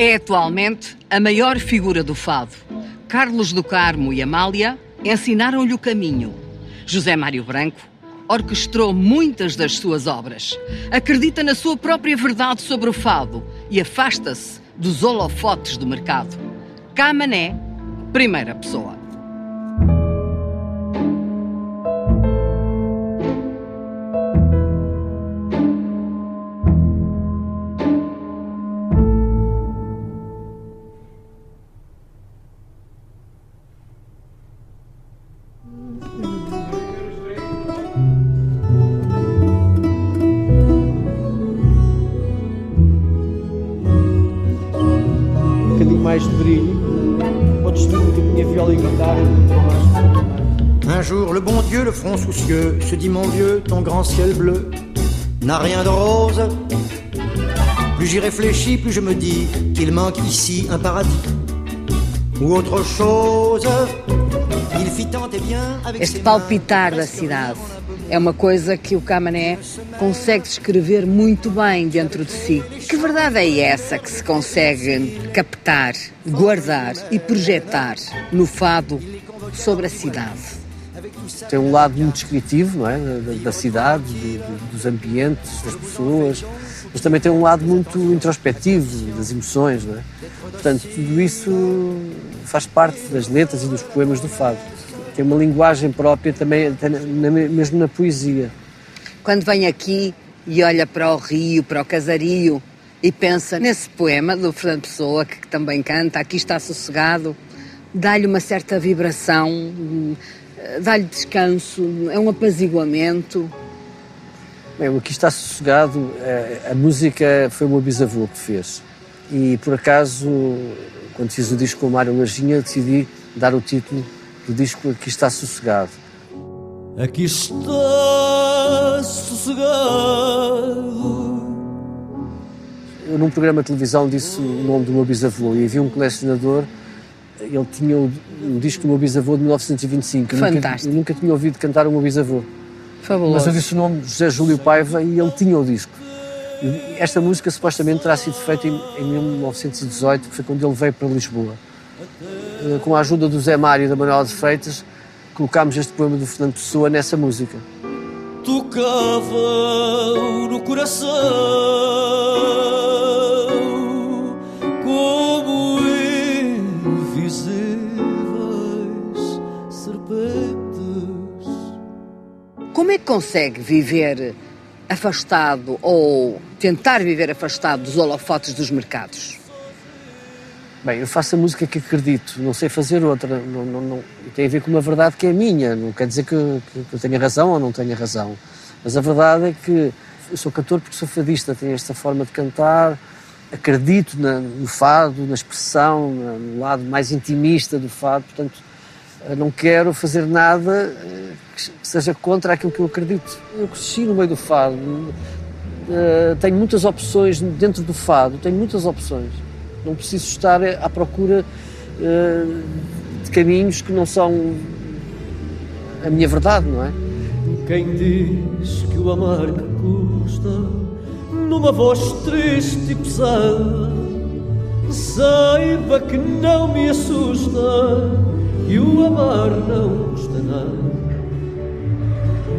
É atualmente a maior figura do fado. Carlos do Carmo e Amália ensinaram-lhe o caminho. José Mário Branco orquestrou muitas das suas obras. Acredita na sua própria verdade sobre o fado e afasta-se dos holofotes do mercado. Camané, primeira pessoa. Front soucieux, se dit mon vieux, ton grand ciel bleu n'a rien de rose. Plus j'y réfléchis, plus je me dis qu'il manque ici un paradis ou autre chose. Il fit tant et bien avec Este palpitar da cidade é uma coisa que o Camané consegue descrever muito bem dentro de si. Que verdade é essa que se consegue captar, guardar e projetar no fado sobre a cidade? Tem um lado muito descritivo, não é? Da, da cidade, de, de, dos ambientes, das pessoas, mas também tem um lado muito introspectivo das emoções, não é? Portanto, tudo isso faz parte das letras e dos poemas do fado tem uma linguagem própria também, mesmo na poesia. Quando vem aqui e olha para o rio, para o casario e pensa nesse poema do Fernando Pessoa, que também canta, Aqui está sossegado, dá-lhe uma certa vibração, dá-lhe descanso, é um apaziguamento. Bem, Aqui está sossegado, é, a música foi o meu bisavô que fez. E por acaso, quando fiz o disco com o Mário Lajinha, decidi dar o título do disco Aqui Está Sossegado. Aqui está sossegado. Eu, num programa de televisão, disse o nome do meu bisavô e havia um colecionador. Ele tinha o, o disco do meu bisavô de 1925. Eu Fantástico. Nunca, eu nunca tinha ouvido cantar o meu bisavô. Fabuloso. Mas eu disse o nome José Júlio Paiva e ele tinha o disco. Esta música supostamente terá sido feita em, em 1918, que foi quando ele veio para Lisboa. Eh, com a ajuda do Zé Mário e da Manuela de Freitas, colocámos este poema do Fernando Pessoa nessa música. Tocava no coração serpentes. Como é que consegue viver afastado ou tentar viver afastado dos holofotes dos mercados? Bem, eu faço a música que acredito, não sei fazer outra. Não, não, não, tem a ver com uma verdade que é minha. Não quer dizer que, que, que eu tenha razão ou não tenha razão. Mas a verdade é que eu sou cantor porque sou fadista, tenho esta forma de cantar, acredito na, no fado, na expressão, no lado mais intimista do fado. Portanto, não quero fazer nada eh, que seja contra aquilo que eu acredito. Eu cresci no meio do fado, eh, tenho muitas opções dentro do fado, tenho muitas opções. Não preciso estar à procura uh, de caminhos que não são a minha verdade, não é? Quem diz que o amar que custa, numa voz triste e pesada, saiba que não me assusta e o amar não custa nada.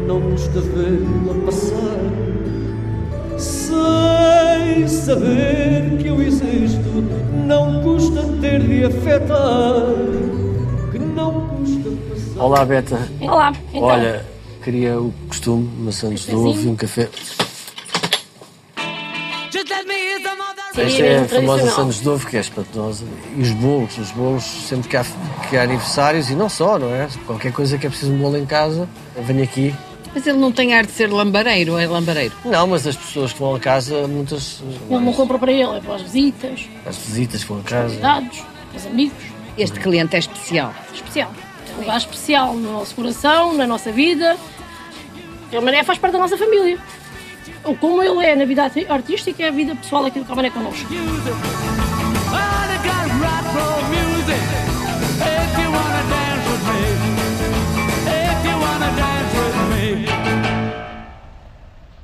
Não custa vê-la passar sem saber que eu existo, não custa ter de afetar, que não custa passar. Olá, Beta. Olá. Então. Olha, queria o costume, maçãs de ovo e um café. Esta é a famosa Santos de Ovo, que é espantosa. E os bolos, os bolos, sempre que há, que há aniversários, e não só, não é? Qualquer coisa que é preciso um bolo em casa, venho aqui mas ele não tem ar de ser lambareiro, é lambareiro? Não, mas as pessoas que vão a casa, muitas. Ele não compra para ele, é para as visitas. As visitas que vão a casa. Convidados, os amigos. Este cliente é especial. Especial. É um lugar especial no nosso coração, na nossa vida. Ele Mané faz parte da nossa família. Como ele é na vida artística, é a vida pessoal aqui do Camané connosco.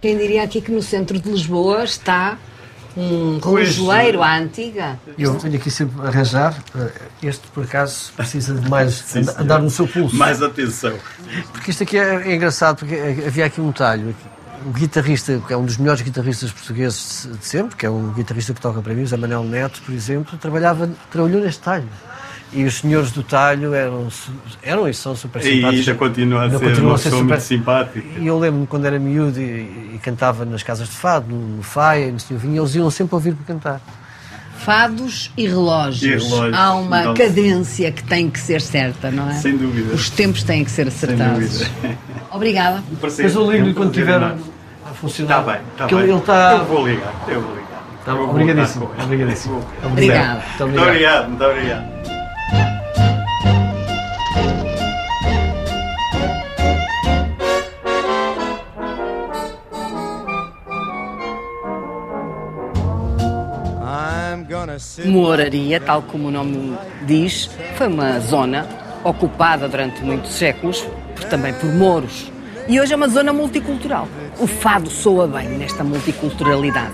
Quem diria aqui que no centro de Lisboa está Um relojoeiro à antiga. Eu venho aqui sempre arranjar. eh, Este, por acaso, precisa de mais and- andar no seu pulso. Mais atenção. Porque isto aqui é, é engraçado, porque havia aqui um talho. O guitarrista, que é um dos melhores guitarristas portugueses de sempre, que é um guitarrista que toca para mim, o Zé Manuel Neto, por exemplo, trabalhava, trabalhou neste talho. E os senhores do talho eram, eram e são super E simpáticos. ainda continua a ser continuam uma a ser pessoa super- muito simpática. E eu lembro-me quando era miúdo e, e cantava nas casas de fado, no, no Faia, no Senhor Vinho, eles iam sempre ouvir-me cantar. Fados e relógios. E relógios. Há uma Então- cadência que tem que ser certa, não é? Sem dúvida. Os tempos têm que ser Sem acertados. dúvida. Obrigada. Um prazer. Mas eu ligo-lhe É um quando tiver funcionar. Está bem, está bem. ele está. Eu vou ligar, eu vou ligar. Tá Eu vou obrigadíssimo. ele. Obrigadíssimo. Vou. Muito Muito obrigado. obrigado, muito obrigado. I'm gonna sit Moraria, tal como o nome diz, foi uma zona ocupada durante muitos séculos, por- também por mouros. E hoje é uma zona multicultural. O fado soa bem nesta multiculturalidade.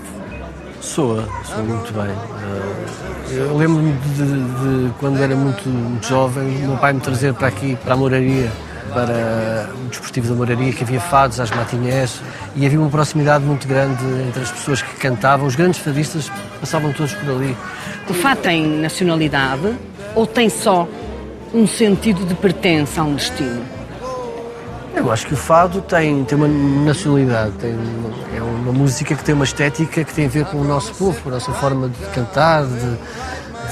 Soa, soa muito bem. Eh, Eu lembro-me de, de quando era muito, muito jovem, o meu pai me trazer para aqui, para a Moraria, para o desportivo da Moraria, que havia fados às matinés e havia uma proximidade muito grande entre as pessoas que cantavam. Os grandes fadistas passavam todos por ali. O fado tem nacionalidade ou tem só um sentido de pertença a um destino? Eu acho que o fado tem, tem uma nacionalidade, tem é uma música que tem uma estética que tem a ver com o nosso povo, com a nossa forma de cantar, de,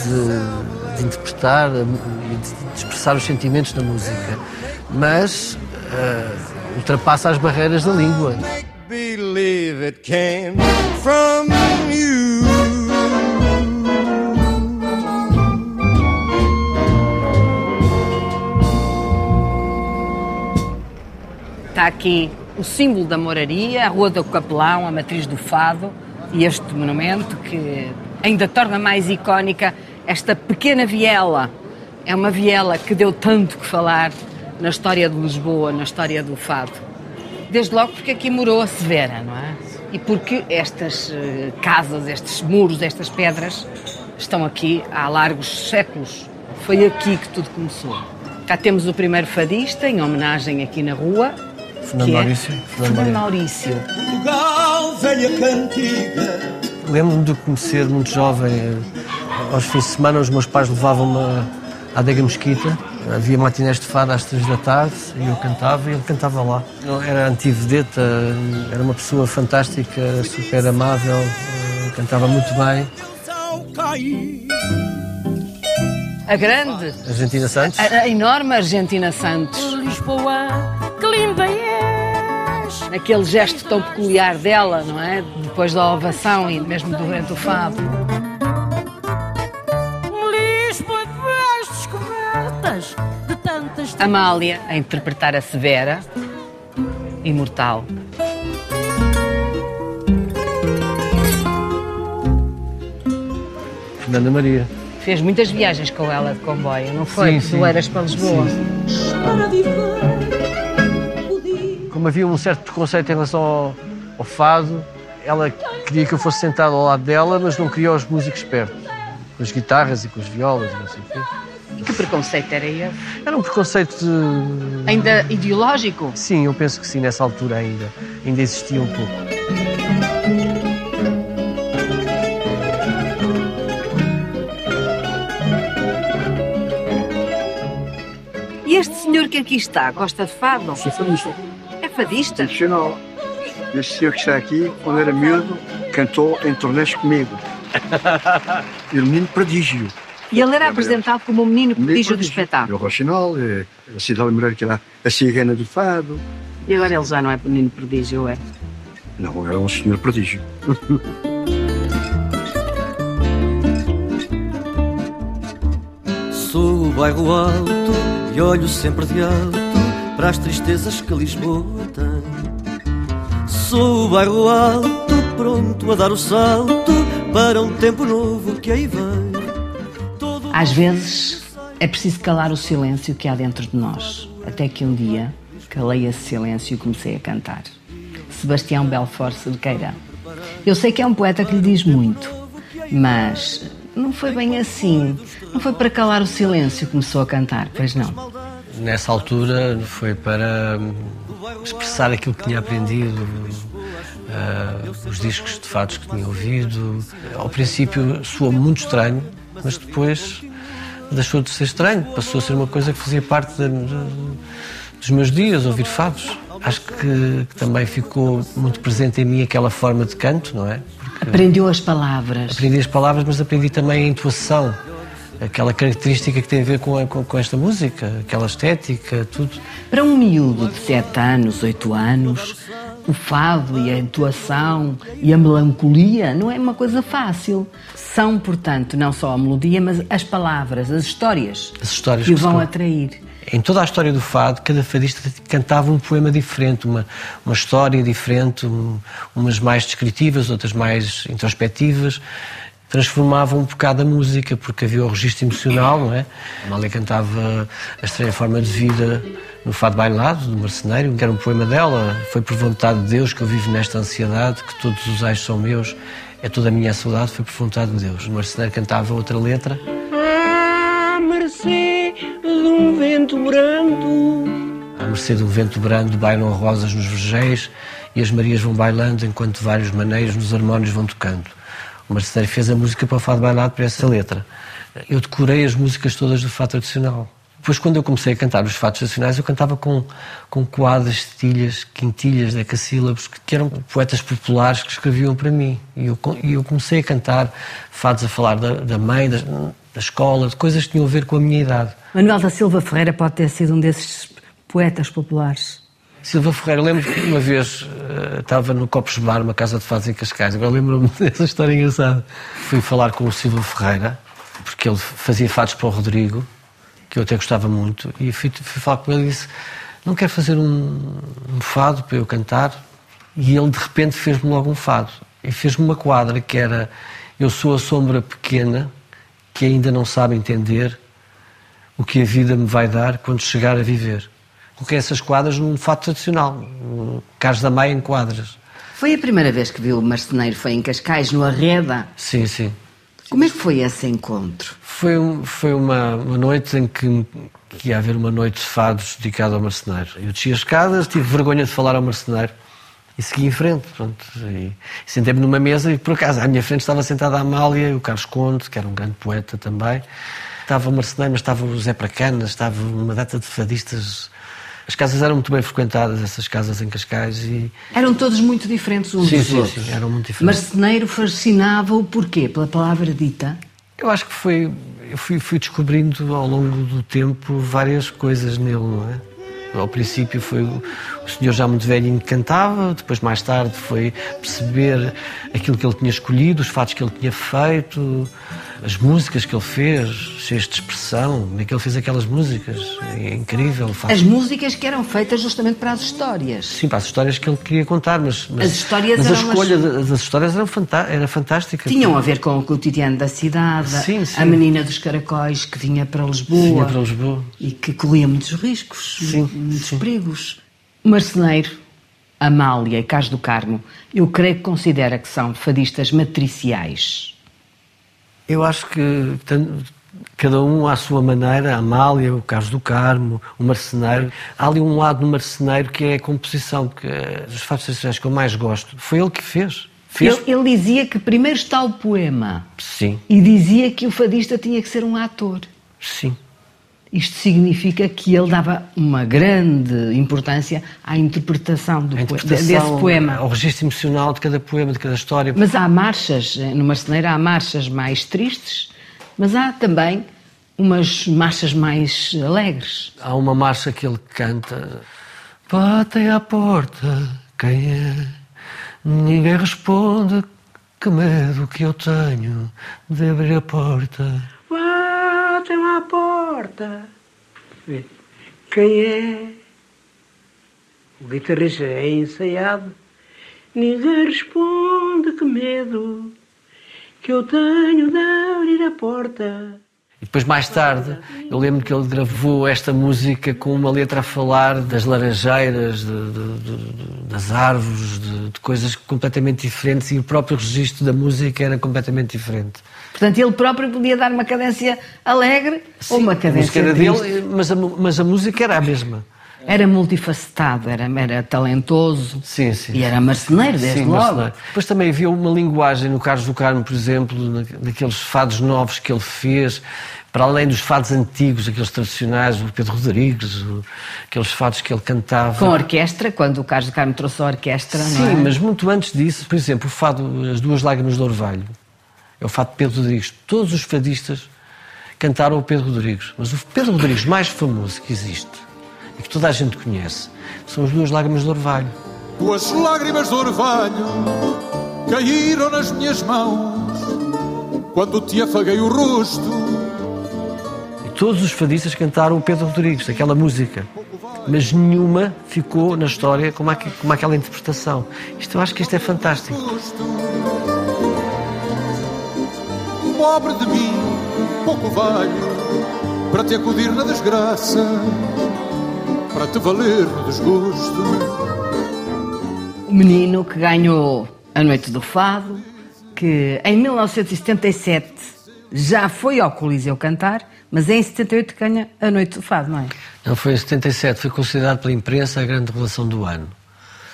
de- de interpretar e de, expressar os sentimentos da música. Mas eh, ultrapassa as barreiras da língua. believe it came from you. Está aqui o símbolo da moraria, a Rua do Capelão, a matriz do fado e este monumento que ainda torna mais icónica esta pequena viela. É uma viela que deu tanto que falar na história de Lisboa, na história do fado. Desde logo porque aqui morou a Severa, não é? E porque estas eh, casas, estes muros, estas pedras estão aqui há largos séculos. Foi aqui que tudo começou. Cá temos o primeiro fadista, em homenagem aqui na rua. Fernando que é Maurício. Fernando Fernando Maurício. Portugal, velha cantiga. Lembro-me de conhecer muito jovem. eh, Aos fins de semana, os meus pais levavam-me à adega Mesquita. Havia matinés de fado às três da tarde e eu cantava e ele cantava lá. Era antivedeta, era uma pessoa fantástica, super amável, eh, cantava muito bem. A grande, Argentina Santos. a, a enorme Argentina Santos. Lisboa, que linda és. Aquele gesto tão peculiar dela, não é? Depois da ovação e mesmo durante o fado. Lisboa de as descobertas de tantas Amália a interpretar a Severa, imortal. Fernanda Maria. Fez muitas viagens com ela de comboio, não foi? Sim, sim. Oeiras para Lisboa. Dia. Como havia um certo preconceito em relação ao, ao fado, ela queria que eu fosse sentado ao lado dela, mas não queria os músicos perto. Com as guitarras e com as violas, e não sei o quê. Que preconceito era esse? Era um preconceito de... Ainda ideológico? Sim, eu penso que sim, nessa altura ainda. Ainda existia um pouco. E este senhor que aqui está, gosta de fado? Sou fadista, fadista? profissional. Este senhor que está aqui, quando era miúdo, cantou em torneios comigo. E o menino prodígio. E ele era apresentado como o menino prodígio do espetáculo. O Rochinol, eh, a cidade Moreira, que era a cigana do fado. E agora ele já não é menino prodígio, é? Não, era um senhor prodígio. Sou o bairro alto e olho sempre de alto para as tristezas que Lisboa tem. Sou o bairro alto, pronto a dar o salto para um tempo novo que aí vem. Todo Às vezes é preciso calar o silêncio que há dentro de nós. Até que um dia calei esse silêncio e comecei a cantar. Sebastião Belfort Cerqueira. Eu sei que é um poeta que lhe diz muito, mas não foi bem assim. Não foi para calar o silêncio que começou a cantar, pois não. Nessa altura foi para hum, expressar aquilo que tinha aprendido, uh, os discos de fatos que tinha ouvido. Ao princípio soou muito estranho, mas depois deixou de ser estranho, passou a ser uma coisa que fazia parte de, de, dos meus dias, ouvir fados. Acho que, que, também ficou muito presente em mim aquela forma de canto, não é? Porque Aprendeu as palavras. Aprendi as palavras, mas aprendi também a intuação, aquela característica que tem a ver com, com, com, esta música, aquela estética, tudo. Para um miúdo de 7 anos, 8 anos, o fado e a intuação e a melancolia não é uma coisa fácil. São, portanto, não só a melodia, mas as palavras, as histórias, as histórias que, que vão atrair. Em toda a história do fado, cada fadista cantava um poema diferente, uma, uma história diferente, um, umas mais descritivas, outras mais introspectivas. Transformavam um bocado a música, porque havia o registro emocional, não é? A Amália cantava a estranha forma de vida no Fado Bailado, do Marceneiro, que era um poema dela. Foi por vontade de Deus que eu vivo nesta ansiedade, que todos os ais são meus, é toda a minha saudade, foi por vontade de Deus. O Marceneiro cantava outra letra. Ah, mercê de um vento brando. À mercê de um vento brando bailam rosas nos vergéis e as marias vão bailando enquanto vários maneiros nos harmónios vão tocando. Marceneiro fez a música para o Fado Bailado para essa letra. Eu decorei as músicas todas do Fado tradicional. Depois, quando eu comecei a cantar os fatos nacionais, eu cantava com, com quadras, setilhas, quintilhas, decassílabos, que, que eram poetas populares que escreviam para mim. E eu, e eu comecei a cantar fados a falar da, da mãe, da, da escola, de coisas que tinham a ver com a minha idade. Manuel da Silva Ferreira pode ter sido um desses poetas populares. Silva Ferreira, lembro que uma vez uh, estava no Copos Bar, uma casa de fados em Cascais. Agora lembro-me dessa história engraçada. Fui falar com o Silva Ferreira, porque ele fazia fados para o Rodrigo que eu até gostava muito, e fui, fui falar com ele e disse: Não quero fazer um, um fado para eu cantar? E ele de repente fez-me logo um fado. E fez-me uma quadra que era: Eu sou a sombra pequena que ainda não sabe entender o que a vida me vai dar quando chegar a viver. Coloquei essas quadras num fado tradicional, Carlos da Maia em quadras. Foi a primeira vez que viu o marceneiro, foi em Cascais, no Arreda? Sim, sim. Como é que foi esse encontro? Foi, foi uma, uma noite em que, que ia haver uma noite de fados dedicada ao marceneiro. Eu desci as escadas, tive vergonha de falar ao marceneiro e segui em frente. Pronto, e, sentei-me numa mesa e, por acaso, à minha frente estava sentada a Amália o Carlos Conde, que era um grande poeta também. Estava o marceneiro, mas estava o Zé Pracanas, estava uma data de fadistas as casas eram muito bem frequentadas, essas casas em Cascais. E... Eram todos muito diferentes uns sim, dos sim, outros. Sim, eram muito diferentes. Marceneiro fascinava-o porquê? Pela palavra dita? Eu acho que foi. Eu fui, fui descobrindo ao longo do tempo várias coisas nele, não é? Ao princípio foi o, senhor já muito velhinho que cantava, depois mais tarde foi perceber aquilo que ele tinha escolhido, os fatos que ele tinha feito, as músicas que ele fez, cheias de expressão, como é que ele fez aquelas músicas, é incrível. Faz... As músicas que eram feitas justamente para as histórias. Sim, para as histórias que ele queria contar, mas, mas as histórias mas a escolha as... das histórias era, fantá era fantástica. Tinham a ver com o cotidiano da cidade, sim, sim. a menina dos caracóis que vinha para Lisboa, vinha para Lisboa. e que corria muitos riscos, sim, muitos sim. perigos. Marceneiro, Amália e Cas do Carmo, eu creio que considera que são fadistas matriciais. Eu acho que cada um à sua maneira, a Amália, o Carlos do Carmo, o Marceneiro. Há ali um lado no Marceneiro que é a composição, porque dos fatos tradicionais que eu mais gosto foi ele que fez. fez. Ele, ele, dizia que primeiro está o poema. Sim. E dizia que o fadista tinha que ser um ator. Sim. Isto significa que ele dava uma grande importância à interpretação, do interpretação desse poema. Ao registro emocional de cada poema, de cada história. Mas há marchas, no Marceneiro há marchas mais tristes, mas há também umas marchas mais alegres. Há uma marcha que ele canta: Batem à porta, quem é? Ninguém responde, que medo que eu tenho de abrir a porta. À porta, quem é? O guitarrista é ensaiado, ninguém responde, que medo que eu tenho de abrir a porta. E Depois, mais tarde, eu lembro que ele gravou esta música com uma letra a falar das laranjeiras, de- de- de- das árvores, de coisas completamente diferentes e o próprio registro da música era completamente diferente. Portanto, ele próprio podia dar uma cadência alegre ou uma a música cadência era triste. dele, mas a, mas a música era a mesma. Era multifacetado, era, era talentoso Sim, sim. e era marceneiro, desde Sim, logo. marceneiro. Depois também havia uma linguagem no Carlos do Carmo, por exemplo, na- naqueles fados novos que ele fez, para além dos fados antigos, aqueles tradicionais, o Pedro Rodrigues, aqueles fados que ele cantava. Com orquestra, quando o Carlos do Carmo trouxe a orquestra, Sim, não é? mas muito antes disso, por exemplo, o fado As Duas Lágrimas do Orvalho, é o fado de Pedro Rodrigues. Todos os fadistas cantaram o Pedro Rodrigues, mas o Pedro Rodrigues mais famoso que existe e que toda a gente conhece são As Duas Lágrimas do Orvalho. Tuas lágrimas de orvalho caíram nas minhas mãos quando te afaguei o rosto. E todos os fadistas cantaram o Pedro Rodrigues, aquela música. Mas nenhuma ficou na história como aquela interpretação. Isto, eu acho que isto é fantástico. Pobre de mim, pouco valho para te acudir na desgraça, para te valer no desgosto. O menino que ganhou a Noite do Fado, que em 1977 já foi ao Coliseu cantar, mas é em 78 que ganha a Noite do Fado, não é? Não foi em 77, foi considerado pela imprensa a grande revelação do ano.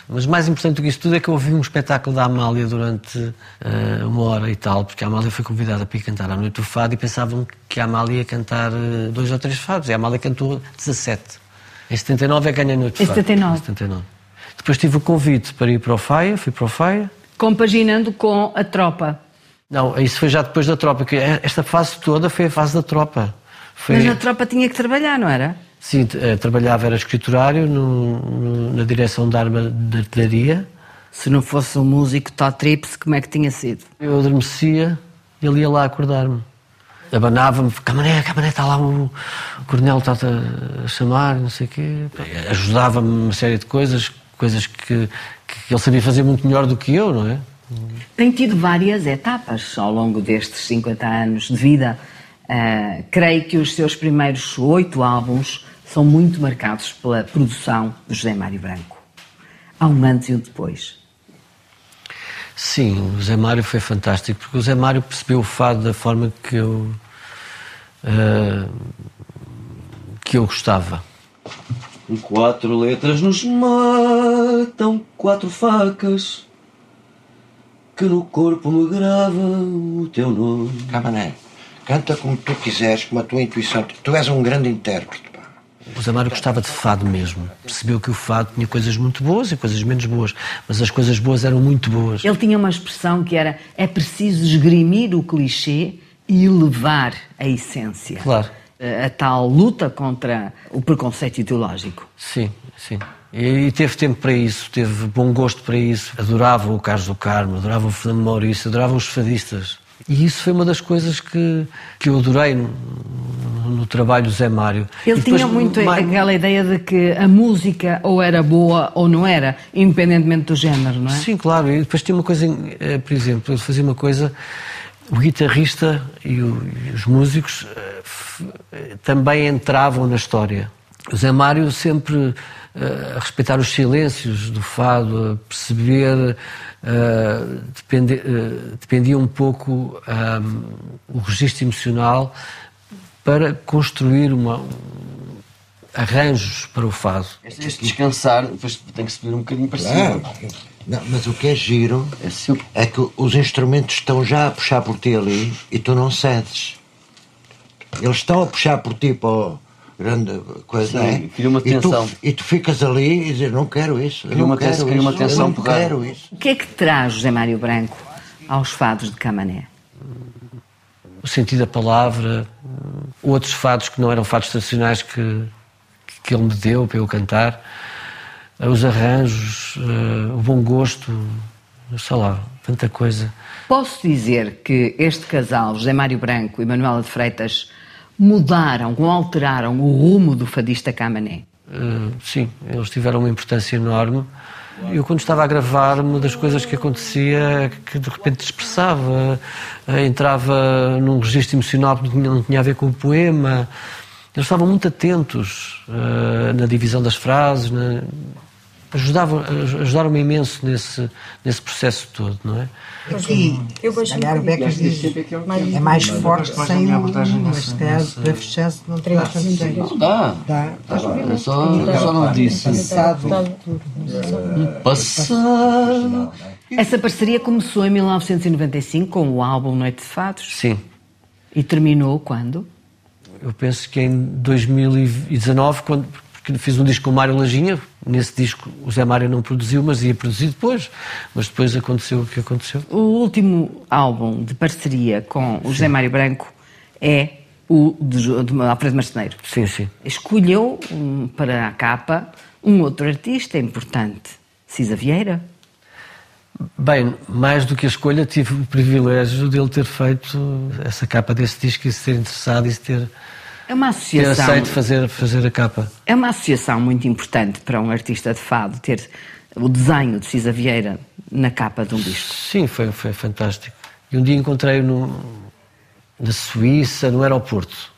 Mas mais importante do que isso tudo é que eu ouvi um espetáculo da Amália durante eh, uma hora e tal, porque a Amália foi convidada para ir cantar à noite do fado e pensavam que a Amália ia cantar eh, dois ou três fados. E a Amália cantou 17. Em 79 é que ganha a noite Em do fado. 79. Em 79. Depois tive o convite para ir para o Faia, fui para o Faia. Compaginando com a tropa. Não, isso foi já depois da tropa, que esta fase toda foi a fase da tropa. Foi... Mas na tropa tinha que trabalhar, não era? Sim, eh, trabalhava, era escriturário no- no- na direção da arma de artilharia. Se não fosse um músico Totrips, como é que tinha sido? Eu adormecia e ele ia lá acordar-me. Abanava-me, Camané, Camané, está lá o, o coronel, está-te a chamar, não sei o quê. Ajudava-me uma série de coisas, coisas que, que ele sabia fazer muito melhor do que eu, não é? Tem tido várias etapas ao longo destes 50 anos de vida. Ah, creio que os seus primeiros oito álbuns são muito marcados pela produção de José Mário Branco. Há um antes e um depois. Sim, o Zé Mário foi fantástico, porque o Zé Mário percebeu o fado da forma que eu. eh, que eu gostava. Quatro letras nos matam, quatro facas que no corpo me gravam o teu nome. Camané, canta como tu quiseres, como a tua intuição. Tu és um grande intérprete. pá. O Zé Mário gostava de fado mesmo. Percebeu que o fado tinha coisas muito boas e coisas menos boas, mas as coisas boas eram muito boas. Ele tinha uma expressão que era: é preciso esgrimir o clichê e elevar a essência. Claro. A, a tal luta contra o preconceito ideológico. Sim, sim. E, e teve tempo para isso, teve bom gosto para isso. Adorava o Carlos do Carmo, adorava o Fernando Maurício, adorava os fadistas. E isso foi uma das coisas que, que eu adorei no, no trabalho do Zé Mário. Ele depois, tinha muito mais- aquela ideia de que a música ou era boa ou não era, independentemente do género, não é? Sim, claro. E depois tinha uma coisa, eh, por exemplo, ele fazia uma coisa. O guitarrista e, o- e os músicos eh, eh, também entravam na história. O Zé Mário sempre eh, a respeitar os silêncios do fado, a perceber, eh, depende- eh, dependia um pouco ah, o registro emocional para construir uma, arranjos para o fado. Este descansar, depois tem que subir um bocadinho para Claro. cima. Não, mas o que é giro É é que os instrumentos estão já a puxar por ti ali e tu não cedes. Eles estão a puxar por ti para o grande coisa, Sim, é? cria uma E tu- tensão. E tu, ficas ali e dizes, não quero isso, Cria não uma quero tensão- cria uma tensão não quero isso. O que é que traz José Mário Branco aos fados de Camané? o sentido da palavra, outros fados que não eram fados tradicionais que, que ele me deu para eu cantar, eh, os arranjos, eh, o bom gosto, sei lá, tanta coisa. Posso dizer que este casal, José Mário Branco e Manuela de Freitas, mudaram ou alteraram o rumo do fadista Camané? Eh, sim, eles tiveram uma importância enorme Eu, quando estava a gravar, uma das coisas que acontecia é que de repente expressava, eh, entrava num registro emocional que não tinha a ver com o poema. Eles estavam muito atentos uh, na divisão das frases, na... ajudavam, ajudaram-me imenso nesse, nesse processo todo, não é? Aqui, eu se calhar o Becas diz é mais forte sem o mas para fechar se não tem Não dá. Dá. Eu só, eu só não disse. Passado. Essa parceria começou em 1995 com o álbum Noite de Fados. Sim. E terminou quando? Eu penso que em 2019, quando porque fiz um disco com o Mário Lajinha. Nesse disco o Zé Mário não produziu, mas ia produzir depois. Mas depois aconteceu o que aconteceu. O último álbum de parceria com o José Mário Branco é o de, de Alfredo Marceneiro. Sim, sim. Escolheu um, para a capa um outro artista importante, Cisa Vieira. Bem, mais do que a escolha, tive o privilégio de ele ter feito essa capa desse disco e se ter interessado e se ter, é uma associação. ter aceito fazer, fazer a capa. É uma associação muito importante para um artista de fado ter o desenho de Cisa Vieira na capa de um disco. Sim, foi, foi fantástico. E um dia encontrei-o na Suíça, no aeroporto.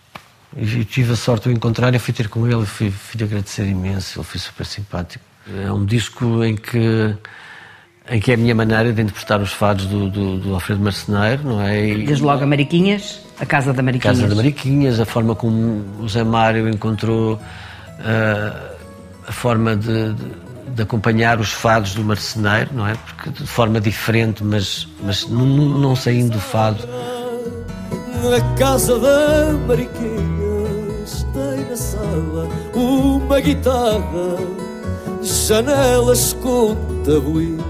E tive a sorte de o encontrar e fui ter com ele e fui, fui agradecer imenso. Ele foi super simpático. É um disco em que em que é a minha maneira de interpretar os fados do, do, do Alfredo Marceneiro, não é? E... Desde logo a Mariquinhas, a Casa da Mariquinhas. A Casa da Mariquinhas, a forma como o Zé Mário encontrou uh, a forma de, de, de, acompanhar os fados do Marceneiro, não é? Porque de forma diferente, mas, mas não, não saindo do fado. Na Casa da Mariquinhas tem na sala uma guitarra, janelas com tabuinhas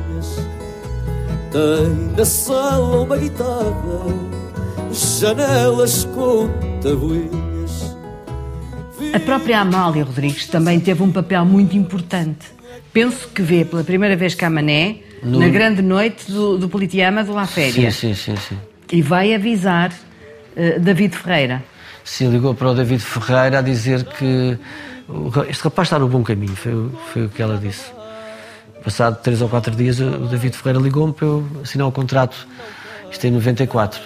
tem na sala uma guitarra, janelas com tabuinhas. A própria Amália Rodrigues também teve um papel muito importante. Penso que vê pela primeira vez Camané no... na grande noite do, do Politeama do La Féria. Sim, sim, sim, sim. E vai avisar uh, David Ferreira. Sim, ligou para o David Ferreira a dizer que este rapaz está no bom caminho, foi, foi o que ela disse. Passado três ou quatro dias, o David Ferreira ligou-me para eu assinar o contrato. Isto é em 94.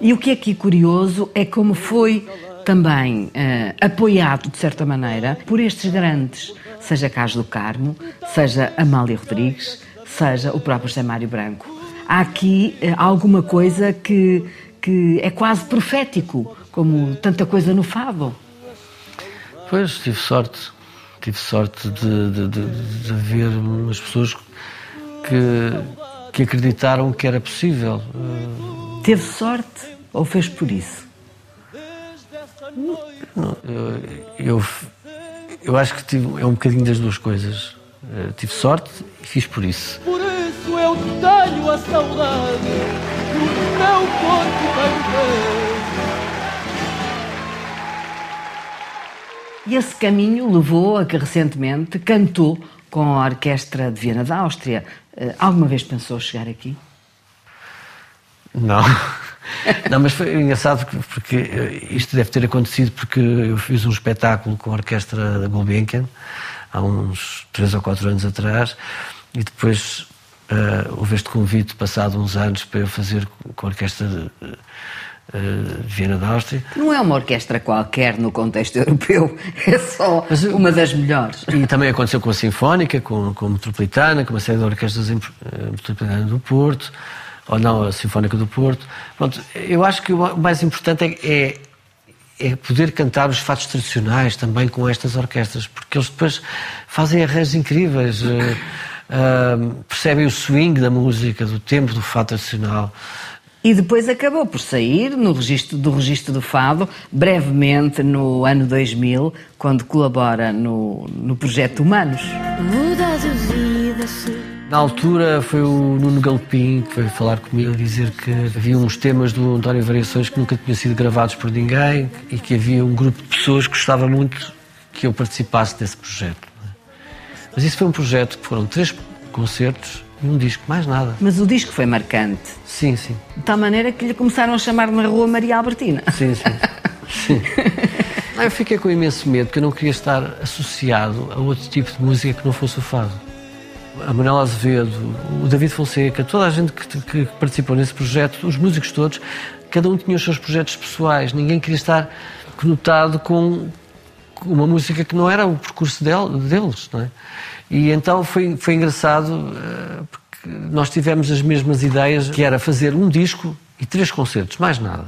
E o que é aqui curioso é como foi também uh, apoiado, de certa maneira, por estes grandes, seja Carlos do Carmo, seja Amália Rodrigues, seja o próprio José Mário Branco. Há aqui uh, alguma coisa que, que é quase profético, como tanta coisa no fado. Pois, tive sorte tive sorte de, de, de, de ver umas pessoas que, que acreditaram que era possível. Teve sorte ou fez por isso? Não, eu, eu, eu, acho que tive, é um bocadinho das duas coisas. Eu tive sorte e fiz por isso. Por isso eu tenho a saudade do meu corpo bem E esse caminho levou a que recentemente cantou com a Orquestra de Viena da Áustria. Uh, alguma vez pensou chegar aqui? Não. Não, mas foi engraçado porque, porque, isto deve ter acontecido porque eu fiz um espetáculo com a Orquestra da Gulbenkian há uns três ou quatro anos atrás e depois uh, houve este convite passado uns anos para eu fazer com a Orquestra uh, Viena da Áustria. Não é uma orquestra qualquer no contexto europeu, é só Mas, uma das melhores. E também aconteceu com a Sinfónica, com, com a Metropolitana, com uma série de orquestras uh, Metropolitana do Porto, ou não, a Sinfónica do Porto. Pronto, eu acho que o mais importante é, é, é poder cantar os fatos tradicionais também com estas orquestras, porque eles depois fazem arranjos incríveis. Uh, percebem o swing da música, do tempo do fato tradicional. E depois acabou por sair no registro, do registro do Fado, brevemente no ano 2000, quando colabora no, no projeto Humanos. Muda de vida, Na altura foi o Nuno Galpim que veio falar comigo dizer que havia uns temas do António Variações que nunca tinham sido gravados por ninguém e que havia um grupo de pessoas que gostava muito que eu participasse desse projeto. Mas isso foi um projeto que foram três concertos e um disco, mais nada. Mas o disco foi marcante. Sim, sim. De tal maneira que lhe começaram a chamar na rua Maria Albertina. Sim, sim. sim. Não, eu fiquei com imenso medo, porque eu não queria estar associado a outro tipo de música que não fosse o fado. a Manuela Azevedo, o David Fonseca, toda a gente que, que participou nesse projeto, os músicos todos, cada um tinha os seus projetos pessoais, ninguém queria estar conotado com uma música que não era o percurso deles, não é? E então foi, foi engraçado eh, porque nós tivemos as mesmas ideias, que era fazer um disco e três concertos, mais nada.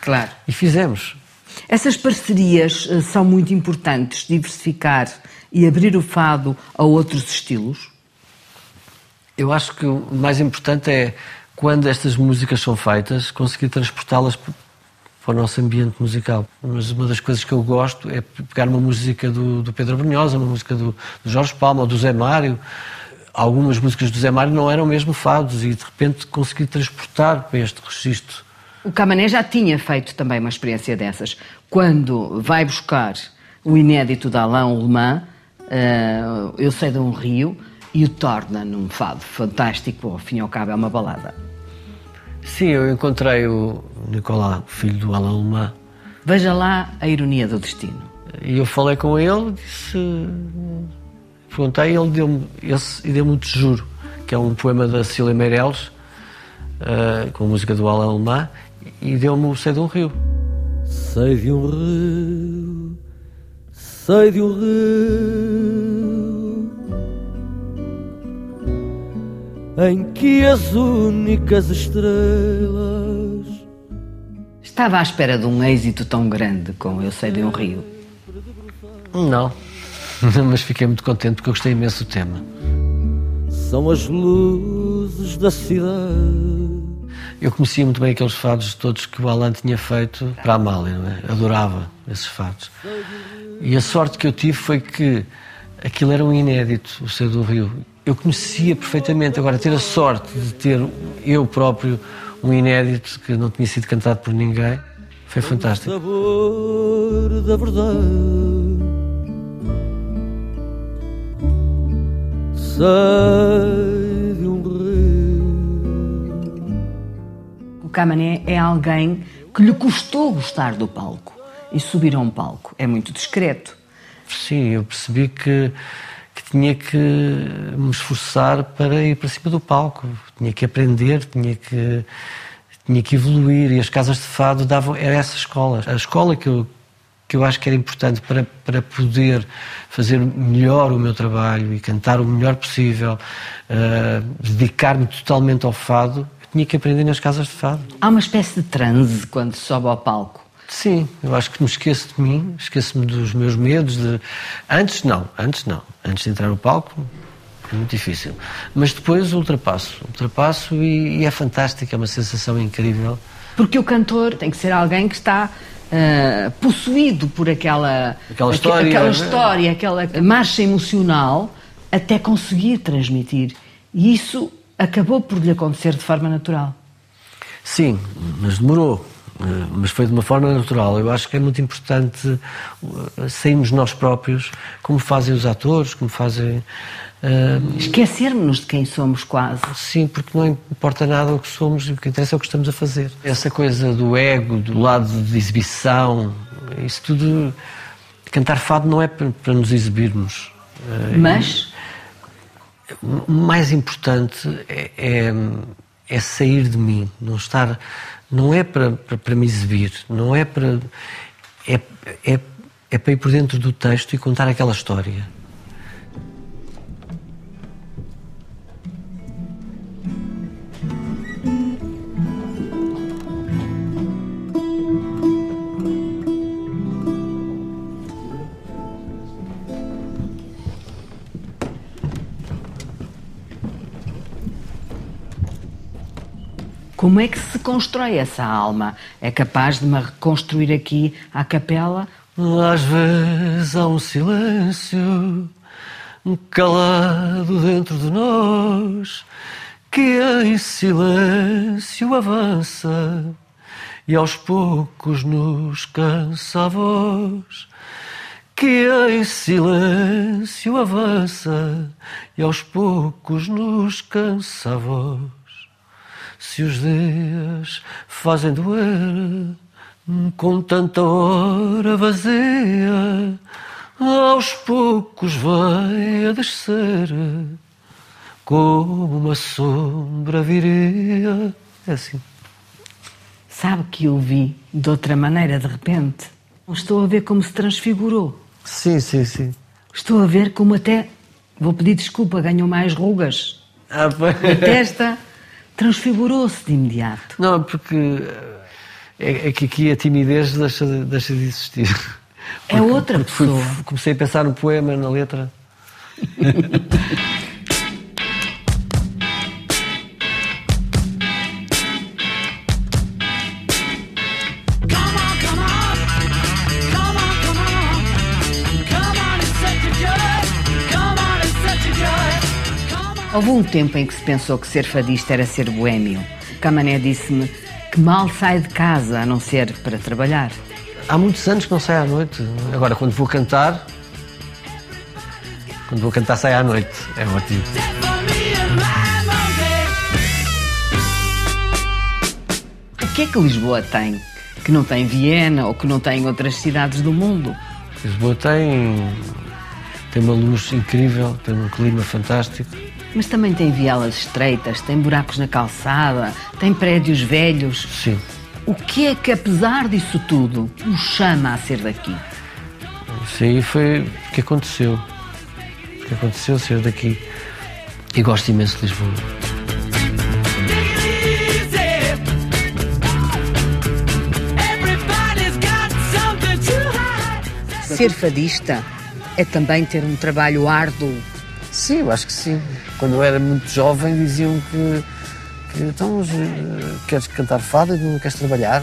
Claro. E fizemos. Essas parcerias eh, são muito importantes, diversificar e abrir o fado a outros estilos? Eu acho que o mais importante é, quando estas músicas são feitas, conseguir transportá-las para o nosso ambiente musical. Mas uma das coisas que eu gosto é pegar uma música do, do Pedro Brunhosa, uma música do, do Jorge Palma ou do Zé Mário. Algumas músicas do Zé Mário não eram mesmo fados e de repente consegui transportar para este registro. O Camané já tinha feito também uma experiência dessas. Quando vai buscar o inédito da Alain Lemans, uh, Eu Sei de um Rio, e o torna num fado fantástico, ao fim e ao cabo é uma balada. Sim, eu encontrei o Nicolau, filho do Alain Lemans. Veja lá a ironia do destino. E eu falei com ele, disse... Perguntei, ele deu-me esse e deu-me o Te que é um poema da Cília Meirelles, uh, com a música do Alain Lemans, e deu-me o Sei de um Rio. Sei de um rio, sei de um rio, em que as únicas estrelas. Estava à espera de um êxito tão grande com Eu Sei de um Rio. Não, mas fiquei muito contente porque eu gostei imenso do tema. São as luzes da cidade eu conhecia muito bem aqueles fados todos que o Alan tinha feito para a Amália, é? adorava esses fados. E a sorte que eu tive foi que aquilo era um inédito, o Seu do Rio. Eu conhecia perfeitamente, agora ter a sorte de ter eu próprio um inédito que não tinha sido cantado por ninguém, foi fantástico. O sabor da verdade. Sei Camané é alguém que lhe custou gostar do palco. E subir a um palco é muito discreto. Sim, eu percebi que, que tinha que me esforçar para ir para cima do palco. Tinha que aprender, tinha que, tinha que evoluir. E as casas de fado davam era essa escola. A escola que eu, que eu acho que era importante para, para poder fazer melhor o meu trabalho e cantar o melhor possível, uh, dedicar-me totalmente ao fado, tinha que aprender nas casas de fado. Há uma espécie de transe quando sobe ao palco. Sim, eu acho que me esqueço de mim, esqueço-me dos meus medos. De... Antes não, antes não. Antes de entrar no palco é muito difícil. Mas depois ultrapasso, ultrapasso e, e é fantástico, é uma sensação incrível. Porque o cantor tem que ser alguém que está uh, possuído por aquela, aquela história, aquela, história, aquela marcha emocional até conseguir transmitir. E isso acabou por lhe acontecer de forma natural. Sim, mas demorou. Eh, mas foi de uma forma natural. Eu acho que é muito importante eh, sairmos nós próprios, como fazem os atores, como fazem. Uh... Esquecermos de quem somos, quase. Sim, porque não importa nada o que somos, o que interessa é o que estamos a fazer. Essa coisa do ego, do lado de exibição, isso tudo. Cantar fado não é para nos exibirmos. Mas? o mais importante é, é, é, sair de mim, não estar, não é para, para, para me exibir, não é para é, é, é para ir por dentro do texto e contar aquela história. Como é que se constrói essa alma? É capaz de me reconstruir aqui à capela? Às vezes há um silêncio calado dentro de nós que em silêncio avança e aos poucos nos cansa a voz que em silêncio avança e aos poucos nos cansa a voz se os dias fazem doer com tanta hora vazia, aos poucos vai a descer como uma sombra viria. É assim. Sabe que eu vi de outra maneira de repente? Estou a ver como se transfigurou. Sim, sim, sim. Estou a ver como até, vou pedir desculpa, ganhou mais rugas. Ah, pois. A testa transfigurou-se de imediato. Não, porque é, é que aqui a timidez deixa, de- deixa de existir. É outra porque fui- pessoa. comecei a pensar no poema, na letra. Houve um tempo em que se pensou que ser fadista era ser boêmio. Camané disse-me que mal sai de casa a não ser para trabalhar. Há muitos anos que não saio à noite. Agora, quando vou cantar. Quando vou cantar, sai à noite. É ótimo. O que é que Lisboa tem que não tem Viena ou que não tem outras cidades do mundo? Lisboa tem. tem uma luz incrível, tem um clima fantástico. Mas também tem vielas estreitas, tem buracos na calçada, tem prédios velhos. Sim. O que é que, apesar disso tudo, o chama a ser daqui? Isso aí foi o que aconteceu. O que aconteceu ser daqui. E gosto imenso de Lisboa. Ser fadista é também ter um trabalho árduo. Sim, eu acho que sim. Quando eu era muito jovem diziam que, que então eh, queres cantar fado e não queres trabalhar?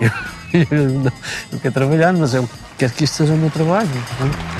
Eu, eu não, não quero trabalhar, mas eu quero que isto seja o meu trabalho. pronto.